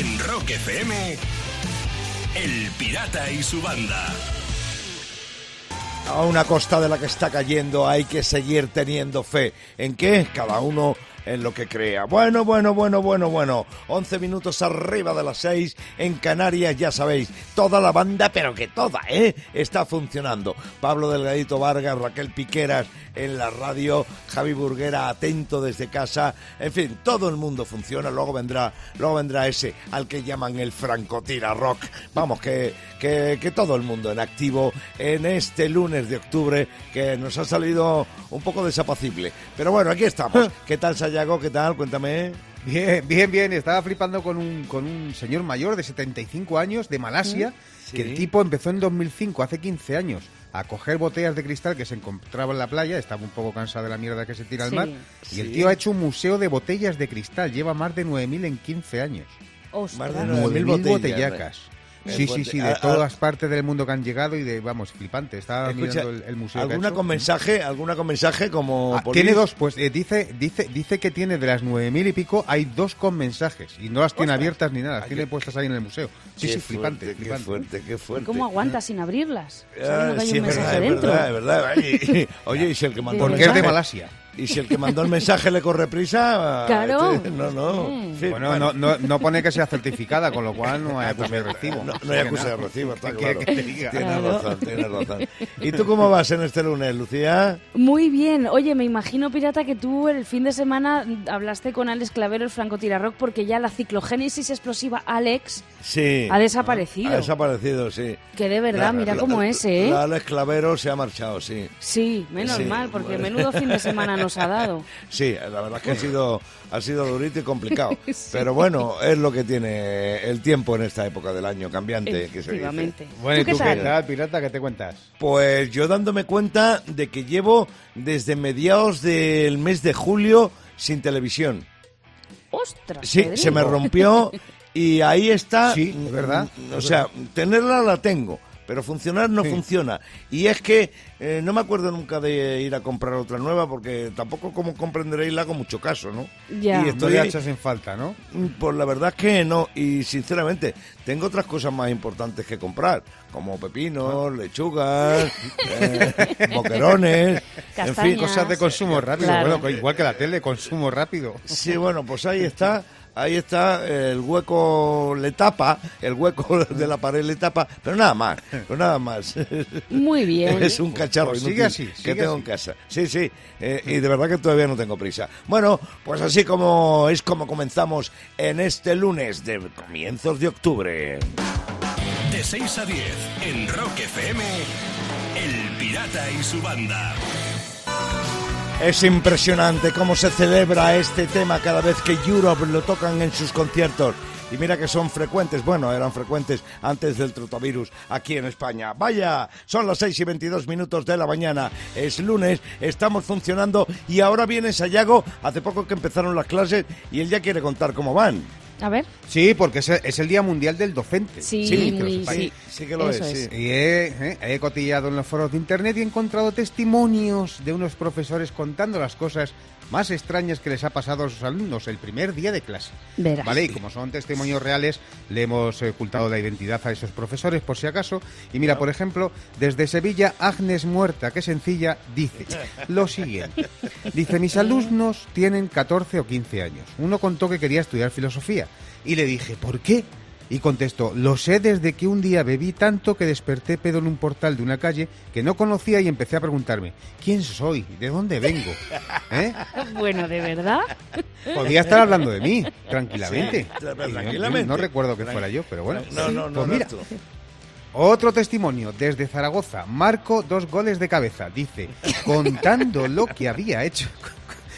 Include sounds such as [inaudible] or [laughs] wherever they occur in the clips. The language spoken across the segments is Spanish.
En Rock FM, El Pirata y su banda. A una costa de la que está cayendo hay que seguir teniendo fe. ¿En qué? Cada uno en lo que crea. Bueno, bueno, bueno, bueno, bueno. 11 minutos arriba de las 6 en Canarias, ya sabéis. Toda la banda, pero que toda, ¿eh? Está funcionando. Pablo Delgadito Vargas, Raquel Piqueras en la radio, Javi Burguera atento desde casa. En fin, todo el mundo funciona. Luego vendrá, luego vendrá ese al que llaman el francotira rock. Vamos, que, que, que todo el mundo en activo en este lunes de octubre que nos ha salido un poco desapacible. Pero bueno, aquí estamos. [laughs] ¿Qué tal, Sayago? ¿Qué tal? Cuéntame. Bien, bien, bien. Estaba flipando con un, con un señor mayor de 75 años de Malasia, que el tipo empezó en 2005, hace 15 años, a coger botellas de cristal que se encontraba en la playa, estaba un poco cansado de la mierda que se tira al Sí. mar, y el tío ha hecho un museo de botellas de cristal, lleva más de 9.000 en 15 años. Más de Ostras. 9.000 9.000 botellas, botellacas. Sí, sí, sí, de Ah, ah. todas partes del mundo que han llegado y de, vamos, flipante. Estaba Escucha, mirando el, el museo. que ha ¿Alguna hecho. con mensaje? ¿Alguna con mensaje como Ah, tiene dos, pues eh, dice, dice, dice que tiene de las nueve mil y pico, hay dos con mensajes y no las tiene abiertas ni nada, las tiene puestas ahí en el museo. Sí, Qué sí, flipante, fuerte, Qué flipante. fuerte, qué fuerte. ¿Cómo aguanta sin abrirlas? Ah, Sabiendo que hay sí, un es verdad, es verdad, es [laughs] verdad. Oye, y si el que mandó Porque es de Malasia. Y si el que mandó el mensaje le corre prisa... Claro. este, no, no. Sí. Fin, Bueno, no, no, no pone que sea certificada, con lo cual no hay acusa de recibo. No, no hay acusa de recibo, está ¿Qué claro. que? Tienes Claro. razón, tienes razón. ¿Y tú cómo vas en este lunes, Lucía? Muy bien. Oye, me imagino, Pirata, que tú el fin de semana hablaste con Alex Clavero, el francotirarrock, porque ya la ciclogénesis explosiva Alex Sí. ha desaparecido. Ha desaparecido, sí. Que de verdad, La- mira la- cómo es, ¿eh? La Alex Clavero se ha marchado, sí. Sí, menos Sí, mal, porque bueno. menudo fin de semana [laughs] nos ha dado. [laughs] Sí, la verdad es que ha sido, ha sido durito y complicado. [laughs] Pero bueno, es lo que tiene el tiempo en esta época del año cambiante. Que se dice. Bueno, ¿y ¿Tú tú qué qué tal? pirata? ¿Qué te cuentas? Pues yo dándome cuenta de que llevo desde mediados del mes de julio sin televisión. ¡Ostras! Sí, Pedro! se me rompió [laughs] y ahí está. Sí, verdad. Mm, O sea, tenerla la tengo, pero funcionar no Sí. funciona. Y es que eh, no me acuerdo nunca de ir a comprar otra nueva porque tampoco, como comprenderéis, la hago mucho caso, ¿no? Ya. Y No estoy, echas en falta, ¿no? Mm, Pues la verdad es que no, y sinceramente, tengo otras cosas más importantes que comprar, como pepinos, lechugas, [laughs] eh, boquerones, en fin. Cosas de consumo rápido, Claro. bueno, igual que la tele, consumo rápido. Sí, bueno, pues ahí está, ahí está, el hueco le tapa, el hueco [laughs] de la pared le tapa, pero nada más, pues nada más. [laughs] Muy bien. Es un cacharro Pues inútil sigue así, que tengo así. en casa. Sí, sí, eh, y de verdad que todavía no tengo prisa. Bueno, pues así como es como comenzamos en este lunes de comienzos de octubre. De 6 a 10 en Rock FM, El Pirata y su banda. Es impresionante cómo se celebra este tema cada vez que Europe lo tocan en sus conciertos. Y mira que son frecuentes, bueno, eran frecuentes antes del trotavirus aquí en España. Vaya, son las 6 y 22 minutos de la mañana, es lunes, estamos funcionando y ahora viene Sayago, hace poco que empezaron las clases y él ya quiere contar cómo van. A ver. Sí, porque es el, es el Día Mundial del Docente. Sí, que lo muy, sepáis. sí. Sí que lo Eso es, es. sí. Y he, eh, he cotillado en los foros de internet y he encontrado testimonios de unos profesores contando las cosas más extrañas que les ha pasado a sus alumnos el primer día de clase. Verás. Vale, y como son testimonios reales, le hemos eh, ocultado la identidad a esos profesores por si acaso. Y mira, por ejemplo, desde Sevilla, Agnes Muerta, que sencilla, dice lo siguiente. Dice, mis alumnos tienen 14 o 15 años. Uno contó que quería estudiar filosofía. Y le dije, ¿por qué? Y contestó, lo sé desde que un día bebí tanto que desperté pedo en un portal de una calle que no conocía y empecé a preguntarme, ¿quién soy? ¿De dónde vengo? [laughs] ¿Eh? Bueno, ¿de verdad? Podía estar hablando de mí, tranquilamente. Sí. No recuerdo que fuera yo, pero bueno. No, no, no, Pues mira, otro testimonio desde Zaragoza. Marco, dos goles de cabeza. Dice, contando lo que había hecho.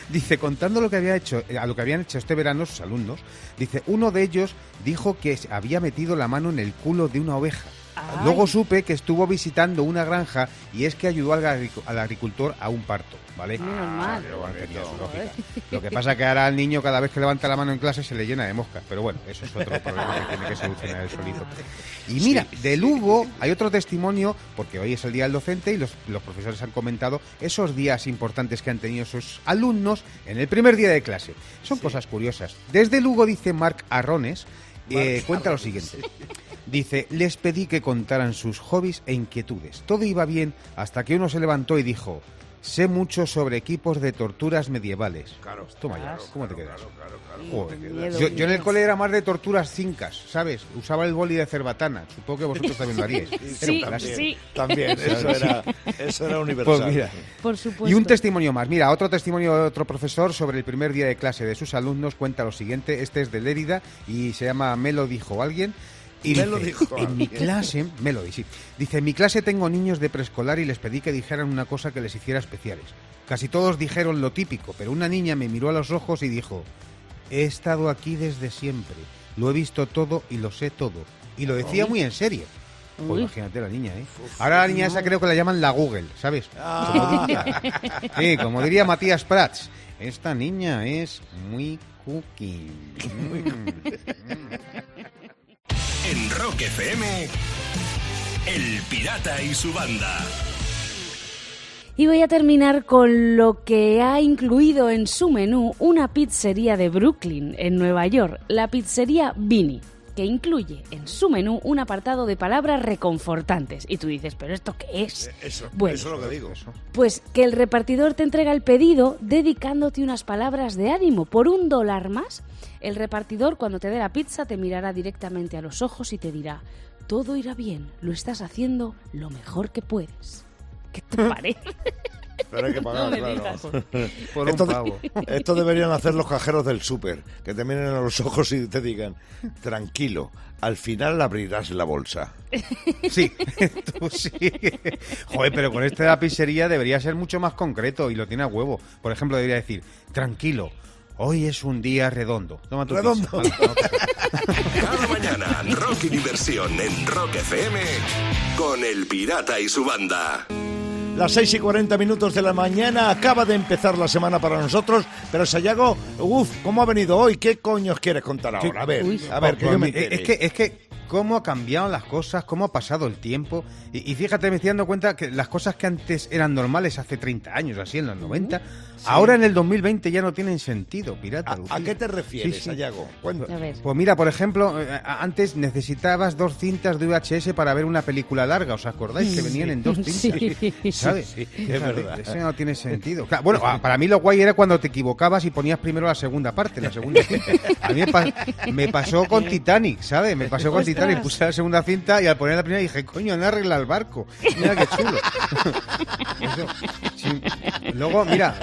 Dice, contando lo que había hecho, eh, a lo que habían hecho este verano sus alumnos, dice, uno de ellos dijo que había metido la mano en el culo de una oveja. Ay. Luego supe que estuvo visitando una granja y es que ayudó al, agric- al agricultor a un parto, ¿vale? Menos mal. lógica. Lo que pasa que ahora al niño cada vez que levanta la mano en clase se le llena de moscas, pero bueno, eso es otro problema que tiene que solucionar el solito. Y mira, de Lugo hay otro testimonio, porque hoy es el Día del Docente y los, los profesores han comentado esos días importantes que han tenido sus alumnos en el primer día de clase. Son cosas curiosas. Desde Lugo dice Marc Arrones, eh, cuenta lo siguiente. Dice, les pedí que contaran sus hobbies e inquietudes. Todo iba bien hasta que uno se levantó y dijo, sé mucho sobre equipos de torturas medievales. Claro. Toma ya, ¿cómo te quedas? Joder. miedo, Yo, yo en el cole era más de torturas cincas, ¿sabes? Usaba el boli de cerbatana. Supongo que vosotros también lo haríais. [laughs] Sí, clásico. sí, También, [laughs] eso era, eso era universal. Pues mira. por supuesto. Y un testimonio más. Mira, otro testimonio de otro profesor sobre el primer día de clase de sus alumnos cuenta lo siguiente. Este es de Lérida y se llama Me lo dijo alguien. Y Me dice, lo dijo en mi alguien". clase, Melody, sí. Dice, en mi clase tengo niños de preescolar y les pedí que dijeran una cosa que les hiciera especiales. Casi todos dijeron lo típico, pero una niña me miró a los ojos y dijo, he estado aquí desde siempre, lo he visto todo y lo sé todo. Y lo decía muy en serio. Pues imagínate la niña, ¿eh? Ahora la niña esa creo que la llaman la Google, ¿sabes? Ah. Como diría, sí, como diría Matías Prats, esta niña es muy cookie. [laughs] Mm. En Rock FM, El Pirata y su banda. Y voy a terminar con lo que ha incluido en su menú una pizzería de Brooklyn, en Nueva York, la pizzería Vini, que incluye en su menú un apartado de palabras reconfortantes. Y tú dices, ¿pero esto qué es? Eso, Bueno. eso es lo que digo. Pues que el repartidor te entrega el pedido dedicándote unas palabras de ánimo. Por un dólar más, el repartidor cuando te dé la pizza te mirará directamente a los ojos y te dirá, todo irá bien, lo estás haciendo lo mejor que puedes. ¿Qué te [laughs] parece? Pero hay que pagar, No claro. [laughs] Por Esto, un pavo. [laughs] esto deberían hacer los cajeros del súper, que te miren a los ojos y te digan, tranquilo, al final abrirás la bolsa. Sí, tú sí. Joder, pero con este de la pizzería debería ser mucho más concreto y lo tiene a huevo. Por ejemplo, debería decir, tranquilo, hoy es un día redondo. Toma tu Redondo. pizza. [laughs] Cada mañana, Rock y Diversión en Rock FM con El Pirata y su banda. Las 6 y 40 minutos de la mañana acaba de empezar la semana para nosotros, pero Sayago, uff, ¿cómo ha venido hoy? ¿Qué coños quieres contar ahora? A ver, Uy. a ver, que yo me entere. es que es que cómo ha cambiado las cosas, cómo ha pasado el tiempo. Y, y fíjate, me estoy dando cuenta que las cosas que antes eran normales hace 30 años, así en los 90, ahora en el 2020 ya no tienen sentido, pirata. ¿A, qué te refieres, Sí. Pues mira, por ejemplo, eh, antes necesitabas dos cintas de VHS para ver una película larga, ¿os acordáis? Que venían en dos [laughs] cintas. Sí. ¿Sabes? Sí, sí, Fíjate, es verdad. Eso no tiene sentido. Claro, bueno, a- para mí lo guay era cuando te equivocabas y ponías primero la segunda parte, la segunda cinta. A mí me, pa- me pasó con Titanic, ¿sabes? Me pasó con Ostras. Titanic, puse la segunda cinta y al poner la primera dije, coño, no arregla el barco. Mira qué chulo. [laughs] Eso. [laughs] Luego, mira,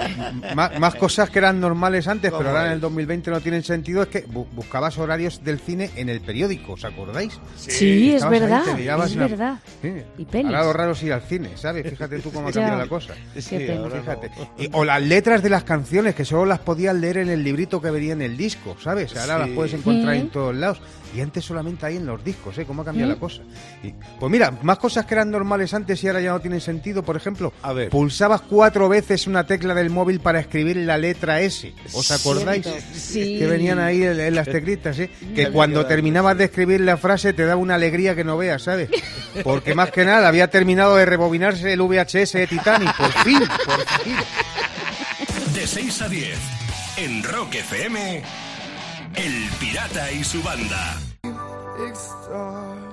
más, más cosas que eran normales antes, pero ahora en el 2020 no tienen sentido, es que bu- buscabas horarios del cine en el periódico, ¿os acordáis? Sí, es ahí, verdad, es una- verdad. Sí. Y pelis. Ahora lo raro es ir al cine, ¿sabes? Fíjate tú cómo ha [laughs] cambiado la cosa. No. Fíjate. Y- o las letras de las canciones, que solo las podías leer en el librito que venía en el disco, ¿sabes? Ahora Sí. las puedes encontrar en todos lados. Y antes solamente ahí en los discos, ¿eh? ¿Cómo ha cambiado la cosa? Y- pues mira, más cosas que eran normales antes y ahora ya no tienen sentido. Por ejemplo, A ver. pulsabas cuatro veces una tecla del móvil para escribir la letra S. ¿Os acordáis? Sí. Que venían ahí en, en las teclitas, ¿eh? [laughs] Que cuando terminabas de escribir la frase te daba una alegría que no veas, ¿sabes? [laughs] Porque más que nada había terminado de rebobinarse el VHS de Titanic. Por fin, por fin. De 6 a 10, en Rock FM, El Pirata y su banda.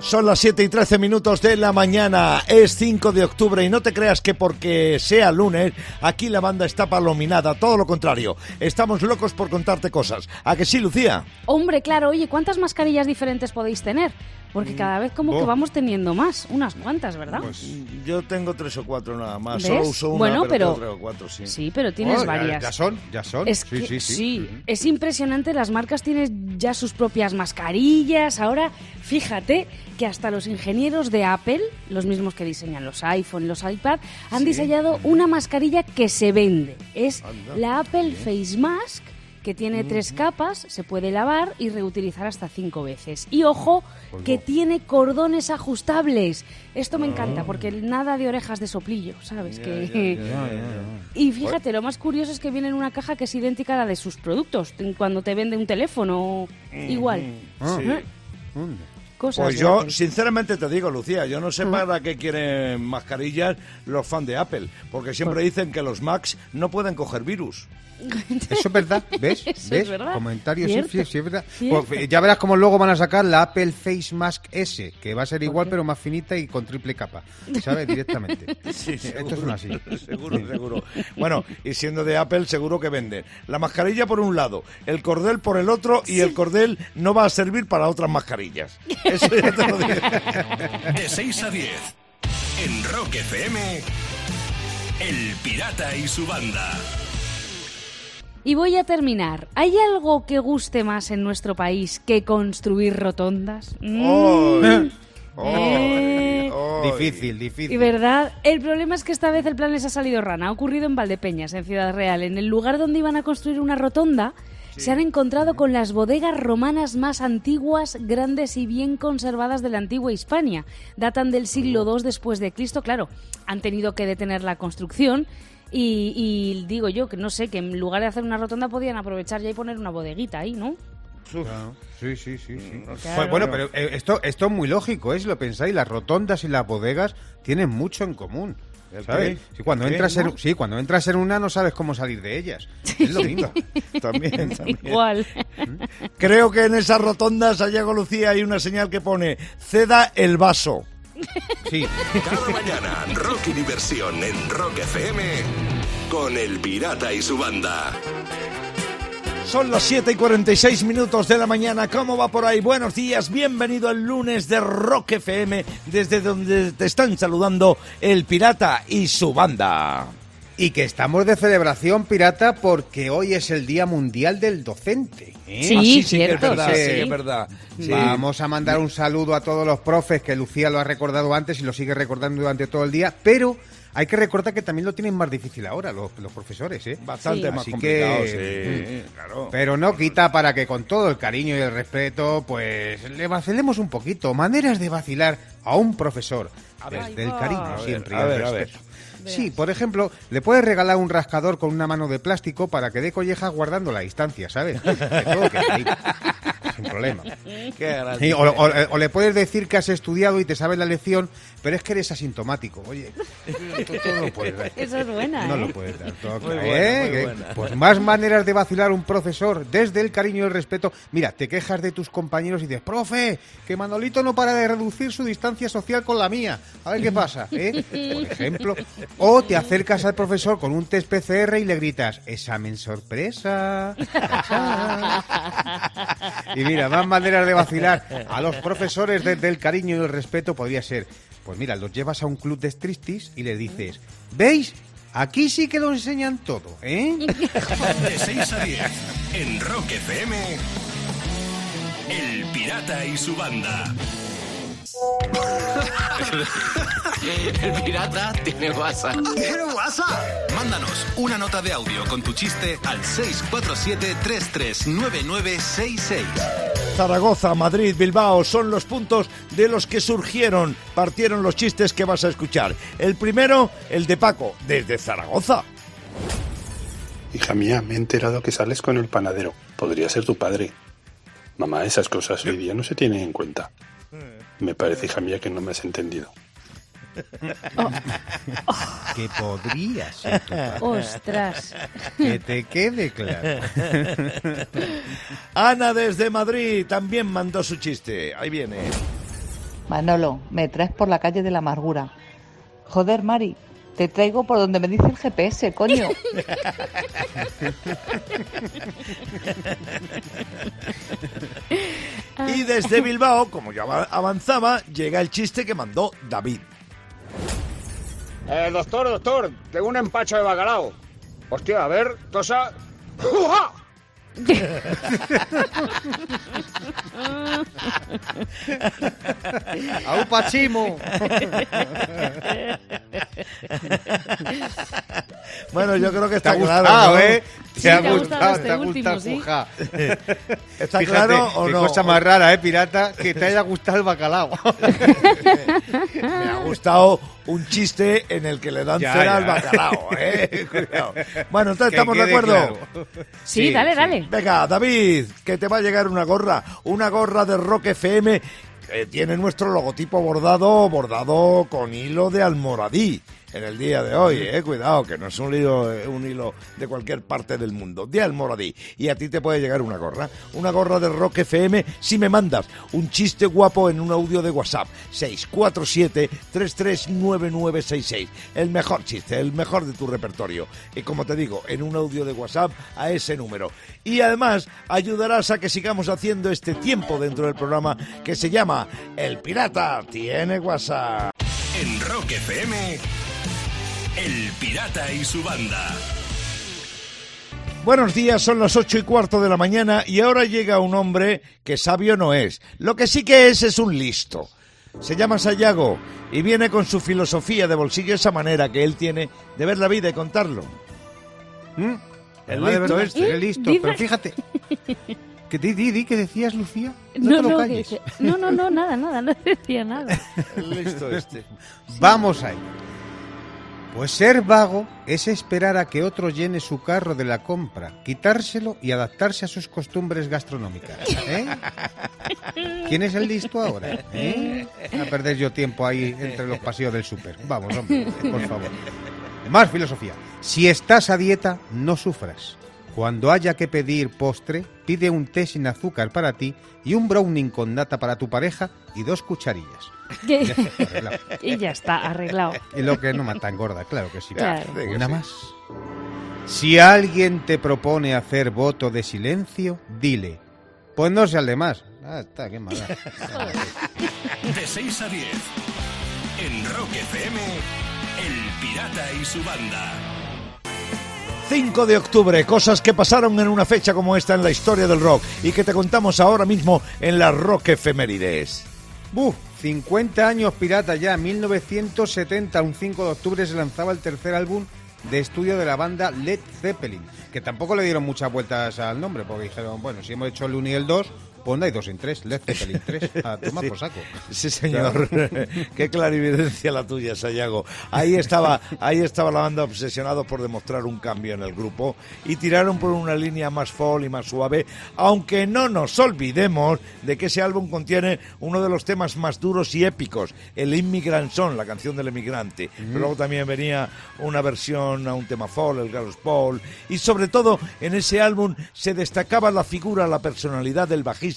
Son las 7 y 13 minutos de la mañana, es 5 de octubre y no te creas que porque sea lunes, aquí la banda está palominada, todo lo contrario, estamos locos por contarte cosas. ¿A que sí, Lucía? Hombre, claro, oye, ¿cuántas mascarillas diferentes podéis tener? Porque cada vez como que vamos teniendo más, unas cuantas, ¿verdad? Yo tengo tres o cuatro nada más, ¿Ves? solo uso una, Bueno, pero, tres o cuatro, sí. Sí, pero tienes Oh, varias. Ya, son, ya son. Es sí, que sí, sí. Es impresionante, las marcas tienen ya sus propias mascarillas. Ahora, fíjate que hasta los ingenieros de Apple, los mismos que diseñan los iPhone, los iPad, han diseñado una mascarilla que se vende. Es Anda. la Apple Face Mask, que tiene tres capas, se puede lavar y reutilizar hasta cinco veces. Y ojo, Pues que tiene cordones ajustables. Esto me encanta, porque nada de orejas de soplillo, ¿sabes? que... Ya, [laughs] ya, ya. Y fíjate, lo más curioso es que viene en una caja que es idéntica a la de sus productos. Cuando te vende un teléfono, igual. Ah, Pues yo, Apple. sinceramente te digo, Lucía, yo no sé para qué quieren mascarillas los fans de Apple, porque siempre dicen que los Macs no pueden coger virus. Eso es verdad, [laughs] ¿ves? Eso es ¿Ves? verdad. Comentarios, sí, sí, sí, es verdad. Pues, eh, ya verás cómo luego van a sacar la Apple Face Mask S, que va a ser igual pero más finita y con triple capa, ¿sabes? Directamente. [laughs] Esto es una así. Seguro, seguro. Bueno, y siendo de Apple, seguro que venden la mascarilla por un lado, el cordel por el otro y el cordel no va a servir para otras mascarillas. [laughs] Eso ya te lo digo. De 6 a 10. En Rock FM. El Pirata y su banda. Y voy a terminar. ¿Hay algo que guste más en nuestro país que construir rotondas? Mm. Ay, Eh. ay, ay. Difícil, Y difícil. verdad, el problema es que esta vez el plan les ha salido rana. Ha ocurrido en Valdepeñas, en Ciudad Real. En el lugar donde iban a construir una rotonda, se han encontrado con las bodegas romanas más antiguas, grandes y bien conservadas de la antigua Hispania. Datan del siglo II después de Cristo. Claro, han tenido que detener la construcción. Y, y digo yo que no sé, que en lugar de hacer una rotonda podían aprovechar ya y poner una bodeguita ahí, ¿no? Claro. Sí, sí, sí, sí. Claro. Pues bueno, pero eh, esto, esto es muy lógico, ¿eh? Si lo pensáis, las rotondas y las bodegas tienen mucho en común. ¿El ¿Sabes? Sí, cuando entras en, cuando entras en una no sabes cómo salir de ellas. [laughs] Es lo mismo. [laughs] También, [laughs] también. Igual. Creo que en esas rotondas, Sayago Lucía, hay una señal que pone ceda el vaso. Sí. Cada mañana, rock y diversión en Rock FM. Con El Pirata y su banda. Son las 7 y 46 minutos de la mañana. ¿Cómo va por ahí? Buenos días. Bienvenido al lunes de Rock FM, desde donde te están saludando el pirata y su banda. Y que estamos de celebración pirata porque hoy es el Día Mundial del Docente. ¿eh? Sí, Ah, sí, sí que es cierto, verdad, sí. sí que es verdad. Sí. Vamos a mandar un saludo a todos los profes, que Lucía lo ha recordado antes y lo sigue recordando durante todo el día, pero hay que recordar que también lo tienen más difícil ahora los, los profesores, ¿eh? Bastante Sí. más Así complicado, que- sí, claro. Pero no quita para que con todo el cariño y el respeto, pues le vacilemos un poquito. Maneras de vacilar a un profesor. Desde el cariño. A ver, siempre. y a el ver, a ver. Sí, por ejemplo, le puedes regalar un rascador con una mano de plástico para que dé collejas guardando la distancia, ¿sabes? De [laughs] todo que ahí, sin problema. Qué. Sí, o, o- o le puedes decir que has estudiado y te sabes la lección, pero es que eres asintomático. Oye, tú, tú no lo puedes dar. Esa es buena. No ¿eh? lo puedes dar. todo Muy claro, buena, ¿eh? muy Que- buena. Pues más maneras de vacilar un profesor desde el cariño y el respeto. Mira, te quejas de tus compañeros y dices, profe, que Manolito no para de reducir su distancia social con la mía. A ver qué pasa, ¿eh? Por ejemplo. O te acercas al profesor con un test PCR y le gritas, examen sorpresa. Y mira, más maneras de vacilar a los profesores desde el cariño y el respeto podría ser, pues mira, los llevas a un club de striptease y le dices, ¿veis? Aquí sí que lo enseñan todo, ¿eh? De 6 a 10. En Rock FM. El Pirata y su banda. [laughs] El pirata tiene WhatsApp. ¿Tiene WhatsApp? Mándanos una nota de audio con tu chiste al 647-339966. Zaragoza, Madrid, Bilbao son los puntos de los que surgieron, partieron los chistes que vas a escuchar. El primero, el de Paco, desde Zaragoza. Hija mía, me he enterado que sales con el panadero. Podría ser tu padre. Mamá, esas cosas hoy día no se tienen en cuenta. Me parece, hija mía, que no me has entendido. [laughs] Que podría ser tu padre. Ostras. Que te quede claro. [laughs] Ana desde Madrid también mandó su chiste. Ahí viene. Manolo, me traes por la calle de la amargura. Joder, Mari, te traigo por donde me dice el GPS, coño. Y desde Bilbao, como ya va- avanzaba, llega el chiste que mandó David. Eh, doctor, doctor, tengo un empacho de bacalao. Hostia, a ver, tosa. ¡Uja! ¡Aupa chimo! Bueno, yo creo que Te está ha claro. gustado, ¿no? ¿eh? Sí, Te ha te ha gustado este te ha último, gustado, sí. [laughs] ¿Está Fíjate, claro o qué no? cosa más rara, ¿eh, pirata? Que te haya gustado el bacalao. [laughs] Me ha gustado un chiste en el que le dan Ya, cera ya. al bacalao, ¿eh? [laughs] Cuidado. Bueno, entonces Que estamos de acuerdo. claro. Sí, dale, sí. dale. Venga, David, que te va a llegar una gorra, una gorra de Rock FM eh, tiene nuestro logotipo bordado, bordado con hilo de almoradí en el día de hoy, eh, cuidado, que no es un hilo, eh, un hilo de cualquier parte del mundo, de almoradí. Y a ti te puede llegar una gorra, una gorra de Rock FM si me mandas un chiste guapo en un audio de WhatsApp, 647-339966. El mejor chiste, el mejor de tu repertorio. Y como te digo, en un audio de WhatsApp a ese número. Y además ayudarás a que sigamos haciendo este tiempo dentro del programa que se llama El Pirata tiene WhatsApp. En Rock FM, El Pirata y su banda. Buenos días, son las ocho y cuarto de la mañana y ahora llega un hombre que sabio no es. Lo que sí que es es un listo. Se llama Sayago y viene con su filosofía de bolsillo, esa manera que él tiene de ver la vida y contarlo. ¿Mm? El listo verdad, este. el listo. Pero fíjate. [laughs] Que di, di, di, que decías, Lucía? No, No, te lo no, calles. que- no, no, no, nada, nada, [laughs] no decía nada. El listo este. [laughs] Vamos ahí. Pues ser vago es esperar a que otro llene su carro de la compra, quitárselo y adaptarse a sus costumbres gastronómicas. ¿eh? ¿Quién es el listo ahora? ¿eh? A perder yo tiempo ahí entre los pasillos del súper. Vamos, hombre, por favor. Más filosofía. Si estás a dieta, no sufras. Cuando haya que pedir postre, pide un té sin azúcar para ti y un browning con nata para tu pareja y dos cucharillas. Arreglado. y ya está, arreglado. Y lo que no mata engorda, claro que sí. Claro. Una más. Si alguien te propone hacer voto de silencio, dile, pues no sea el de más. Ah, está, qué mala. [laughs] De 6 a 10. En Rock FM, El Pirata y su banda. 5 de octubre, cosas que pasaron en una fecha como esta en la historia del rock y que te contamos ahora mismo en las Rock Efemérides. Buf, 50 años pirata ya, 1970, un 5 de octubre se lanzaba el tercer álbum de estudio de la banda Led Zeppelin, que tampoco le dieron muchas vueltas al nombre, porque dijeron, bueno, si hemos hecho el 1 y el 2, no hay 2 en 3, Led Zeppelin 3, a [laughs] tomar Sí. por saco. Sí, señor. [laughs] Qué clarividencia la tuya, Sayago. Ahí estaba, ahí estaba la banda obsesionado por demostrar un cambio en el grupo y tiraron por una línea más folk y más suave, aunque no nos olvidemos de que ese álbum contiene uno de los temas más duros y épicos, el Immigrant Song, la canción del emigrante. Pero luego también venía una versión a un tema folk, el Gallows Paul, y sobre todo en ese álbum se destacaba la figura, la personalidad del bajista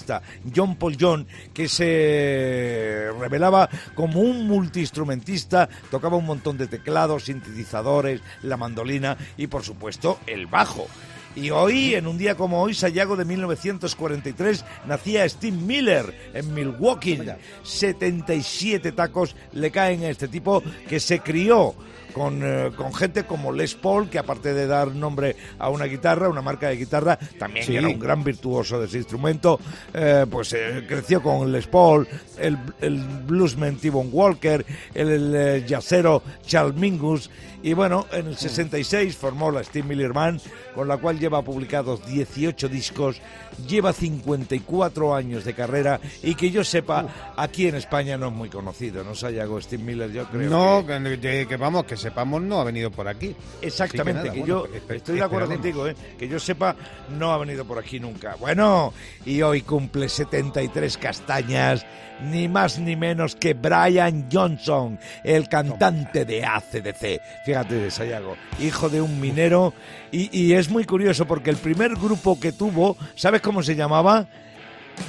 John Paul John, que se revelaba como un multiinstrumentista, tocaba un montón de teclados, sintetizadores, la mandolina y por supuesto el bajo. Y hoy, en un día como hoy, Sayago de 1943, nacía Steve Miller en Milwaukee. 77 tacos le caen a este tipo que se crió con, eh, con gente como Les Paul, que aparte de dar nombre a una guitarra, una marca de guitarra, también Sí. era un gran virtuoso de ese instrumento, eh, pues eh, creció con Les Paul, el, el bluesman T-Bone Walker, el, el, jazzero Charles Mingus, y bueno, en el 66 formó la Steve Miller Band, con la cual lleva publicados 18 discos, lleva 54 años de carrera y que yo sepa, aquí en España no es muy conocido, no Sayago Steve Miller, yo creo No, que, que- que vamos, que sepamos, no ha venido por aquí. Exactamente, que, yo estoy de acuerdo contigo, ¿eh? que yo sepa, no ha venido por aquí nunca. Bueno, y hoy cumple 73 castañas, ni más ni menos que Brian Johnson, el cantante de ACDC. Fíjate, Sayago, hijo de un minero, y, y es muy curioso porque el primer grupo que tuvo, ¿sabes cómo se llamaba?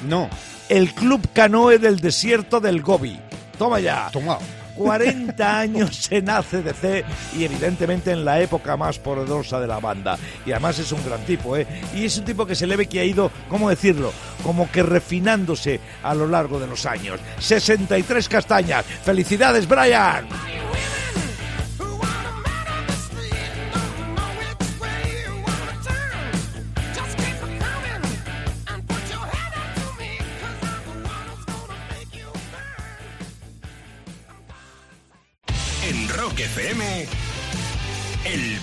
No, El Club Canoe del Desierto del Gobi. Toma ya. tomado. 40 años en ACDC y evidentemente en la época más poderosa de la banda. Y además es un gran tipo, ¿eh? Y es un tipo que se le ve que ha ido, ¿cómo decirlo? Como que refinándose a lo largo de los años. 63 castañas. ¡Felicidades, Brian!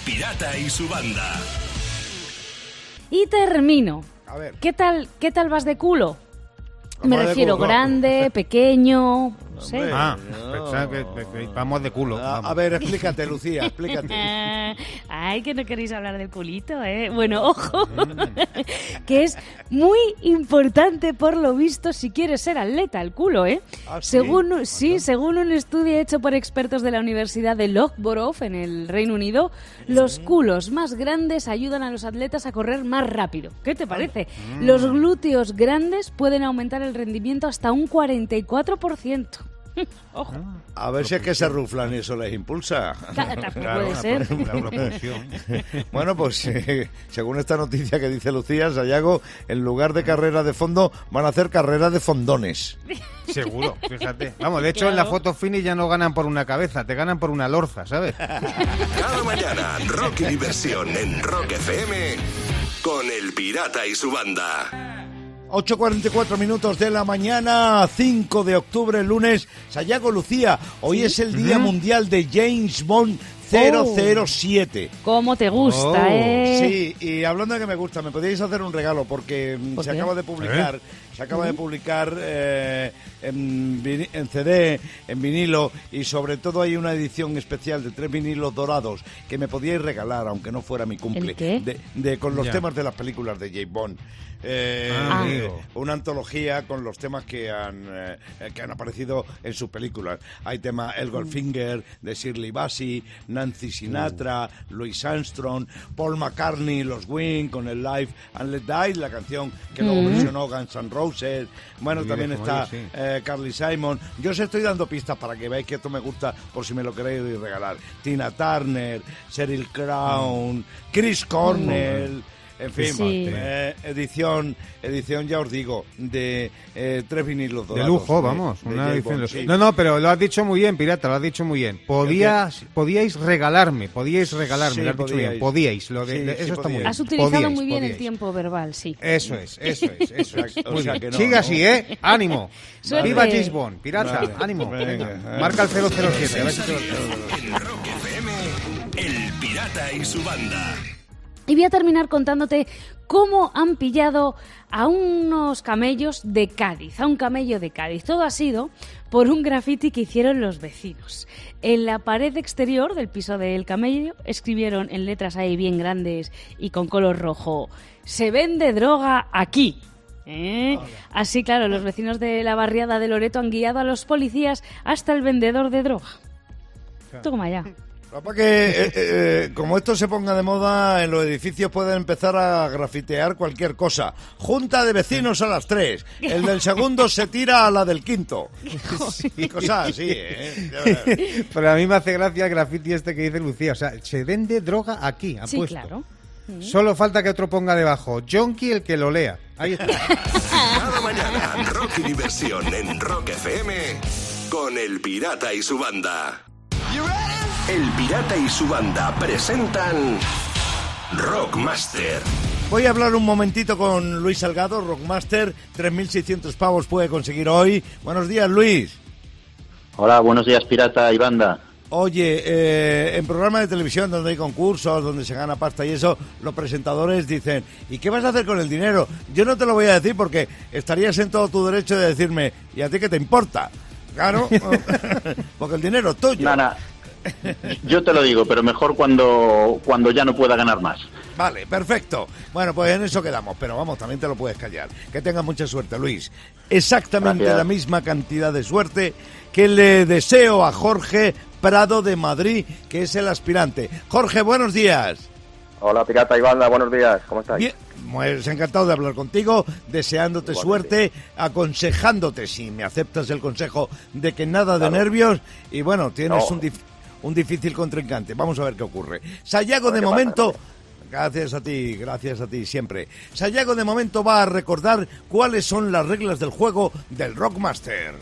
Pirata y su banda. Y termino. A ver. ¿Qué tal, qué tal vas de culo? Me refiero culo. grande, [laughs] pequeño, Ah, No. que, que- que vamos de culo. A, vamos. a ver, explícate, Lucía, explícate. [laughs] Ay, que no queréis hablar del culito, ¿eh? Bueno, ojo, [laughs] que es muy importante por lo visto si quieres ser atleta, el culo, ¿eh? Ah, ¿sí? Según, sí, según un estudio hecho por expertos de la Universidad de Loughborough en el Reino Unido, los culos más grandes ayudan a los atletas a correr más rápido. ¿Qué te parece? Los glúteos grandes pueden aumentar el rendimiento hasta un 44%. [laughs] Ojo, A ver si es que se ruflan y eso les impulsa. Claro, puede ser. [laughs] Bueno, pues eh, según esta noticia que dice Lucía, Sayago, en lugar de carrera de fondo, van a hacer carrera de fondones. [laughs] Seguro, fíjate. Vamos, de hecho en la foto finish ya no ganan por una cabeza, te ganan por una lorza, ¿sabes? Cada mañana, Rock y diversión en Rock FM con El Pirata y su banda. 8.44 minutos de la mañana, 5 de octubre, lunes. Sayago Lucía, hoy es el Día Mundial de James Bond 007. ¿Cómo te gusta, Oh, eh? Sí, y hablando de que me gusta, me podéis hacer un regalo porque mm, ¿Por se qué? acaba de publicar, se acaba de publicar eh, en, vini- en CD, en vinilo y sobre todo hay una edición especial de tres vinilos dorados que me podíais regalar, aunque no fuera mi cumple, ¿El qué? De, de- con los Ya. temas de las películas de James Bond. Eh, Ah, eh, una antología con los temas que han eh, que han aparecido en sus películas. Hay tema El Goldfinger de Shirley Bassey, Nancy Sinatra, Louis Armstrong, Paul McCartney, los Wings con el Live and Let Die, la canción que luego versionó Guns N' Roses. Bueno, Muy también está sí. eh, Carly Simon. Yo os estoy dando pistas para que veáis que esto me gusta por si me lo queréis regalar. Tina Turner, Sheryl Crown, Chris Cornell. En fin, Sí. eh, edición, edición ya os digo, de eh, tres vinilos De dorados. lujo, vamos. de una edición Bond, de- sí. No, no, pero lo has dicho muy bien, pirata, lo has dicho muy bien. Podías, podíais regalarme, podíais regalarme, Sí, lo has dicho podíais. bien. Podíais, lo de, Sí, de- sí, eso está muy bien. Has utilizado Podíais, muy bien el tiempo verbal, sí. Eso es, eso es, eso es. [laughs] O sea- que no, Sigue ¿no? así, ¿eh? Ánimo. [laughs] Suerte. Viva James Bond, pirata, Vale. ánimo. Venga. Marca el 007. a ver si te lo- En Rock FM, El Pirata y su banda. Y voy a terminar contándote cómo han pillado a unos camellos de Cádiz, a un camello de Cádiz. Todo ha sido por un graffiti que hicieron los vecinos. En la pared exterior del piso del camello escribieron en letras ahí bien grandes y con color rojo, se vende droga aquí. ¿Eh? Así, claro, los vecinos de la barriada de Loreto han guiado a los policías hasta el vendedor de droga. Toma ya. Para que, eh, eh, como esto se ponga de moda, en los edificios pueden empezar a grafitear cualquier cosa. Junta de vecinos a las tres. El del segundo se tira a la del quinto. [laughs] Y cosas así, ¿eh? Pero a mí me hace gracia el graffiti este que dice Lucía. O sea, se vende droga aquí, ha Sí, puesto. claro. Solo falta que otro ponga debajo. Jonky el que lo lea. Ahí está. [laughs] Cada mañana, rock y diversión en Rock FM con El Pirata y su banda. El Pirata y su banda presentan Rockmaster. Voy a hablar un momentito con Luis Salgado, Rockmaster. 3.600 pavos puede conseguir hoy. Buenos días, Luis. Hola, buenos días, pirata y banda. Oye, eh, en programas de televisión donde hay concursos, donde se gana pasta y eso, los presentadores dicen, ¿y qué vas a hacer con el dinero? Yo no te lo voy a decir porque estarías en todo tu derecho de decirme, ¿y a ti qué te importa? Claro, [laughs] porque el dinero es tuyo. Nana, yo te lo digo, pero mejor cuando, cuando ya no pueda ganar más. Vale, perfecto. Bueno, pues en eso quedamos, pero vamos, también te lo puedes callar. Que tengas mucha suerte, Luis. Exactamente Gracias. la misma cantidad de suerte que le deseo a Jorge Prado de Madrid, que es el aspirante. Jorge, buenos días. Hola, pirata y banda, buenos días, ¿cómo estáis? Bien, pues encantado de hablar contigo, deseándote suerte, aconsejándote, si me aceptas el consejo, de que nada de Claro. nervios y bueno, tienes No. un, dif- un difícil contrincante. Vamos a ver qué ocurre. Sayago, de momento... Gracias a ti, gracias a ti siempre. Sayago de momento va a recordar cuáles son las reglas del juego del Rockmaster.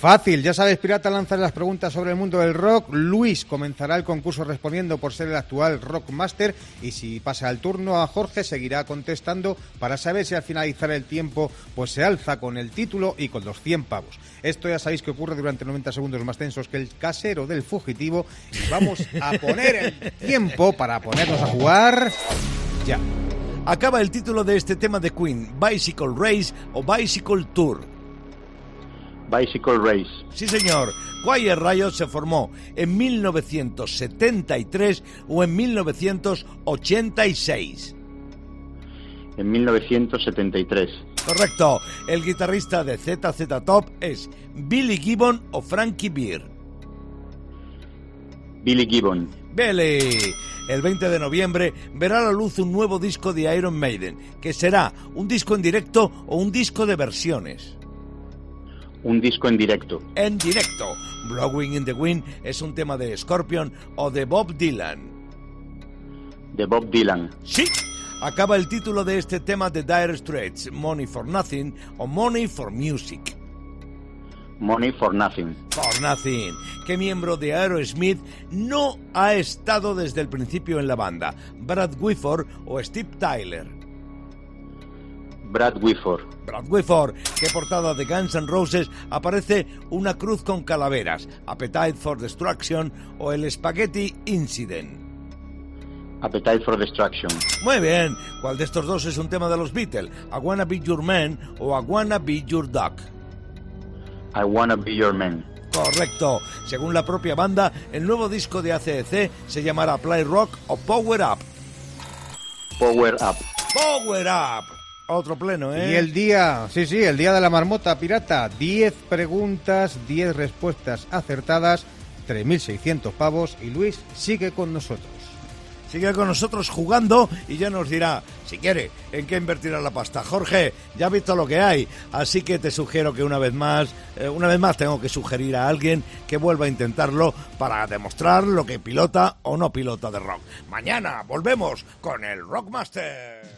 Fácil, ya sabes, Pirata lanza las preguntas sobre el mundo del rock. Luis comenzará el concurso respondiendo por ser el actual Rockmaster y si pasa el turno a Jorge seguirá contestando para saber si al finalizar el tiempo pues se alza con el título y con los 100 pavos. Esto ya sabéis que ocurre durante 90 segundos más tensos que el casero del fugitivo y vamos a poner el tiempo para ponernos a jugar ya. Acaba el título de este tema de Queen, Bicycle Race o Bicycle Tour. Bicycle Race. Sí, señor. Quiet Riot se formó en 1973 o en 1986. En 1973. Correcto. El guitarrista de ZZ Top es Billy Gibbon o Frankie Beer. Billy Gibbon. Billy. El 20 de noviembre verá a la luz un nuevo disco de Iron Maiden, que será un disco en directo o un disco de versiones. Un disco en directo. En directo. Blowing in the Wind es un tema de Scorpion o de Bob Dylan. De Bob Dylan. Sí. Acaba el título de este tema de Dire Straits, Money for Nothing o Money for Music. Money for Nothing. For Nothing, que miembro de Aerosmith no ha estado desde el principio en la banda, Brad Whitford o Steve Tyler. Brad Whitford. Brad Whitford, que portada de Guns N' Roses aparece una cruz con calaveras, Appetite for Destruction o el Spaghetti Incident. Appetite for Destruction. Muy bien, ¿cuál de estos dos es un tema de los Beatles? ¿I Wanna Be Your Man o I Wanna Be Your Dog? I Wanna Be Your Man. Correcto. Según la propia banda, el nuevo disco de ACDC se llamará Play Rock o Power Up. Power Up. Power Up. Otro pleno, ¿eh? Y el día, sí, sí, el día de la marmota pirata. 10 preguntas, 10 respuestas acertadas, 3.600 pavos y Luis sigue con nosotros. Sigue con nosotros jugando y ya nos dirá, si quiere, en qué invertirá la pasta. Jorge, ya has visto lo que hay, así que te sugiero que una vez más, eh, una vez más tengo que sugerir a alguien que vuelva a intentarlo para demostrar lo que pilota o no pilota de rock. Mañana volvemos con el Rockmaster.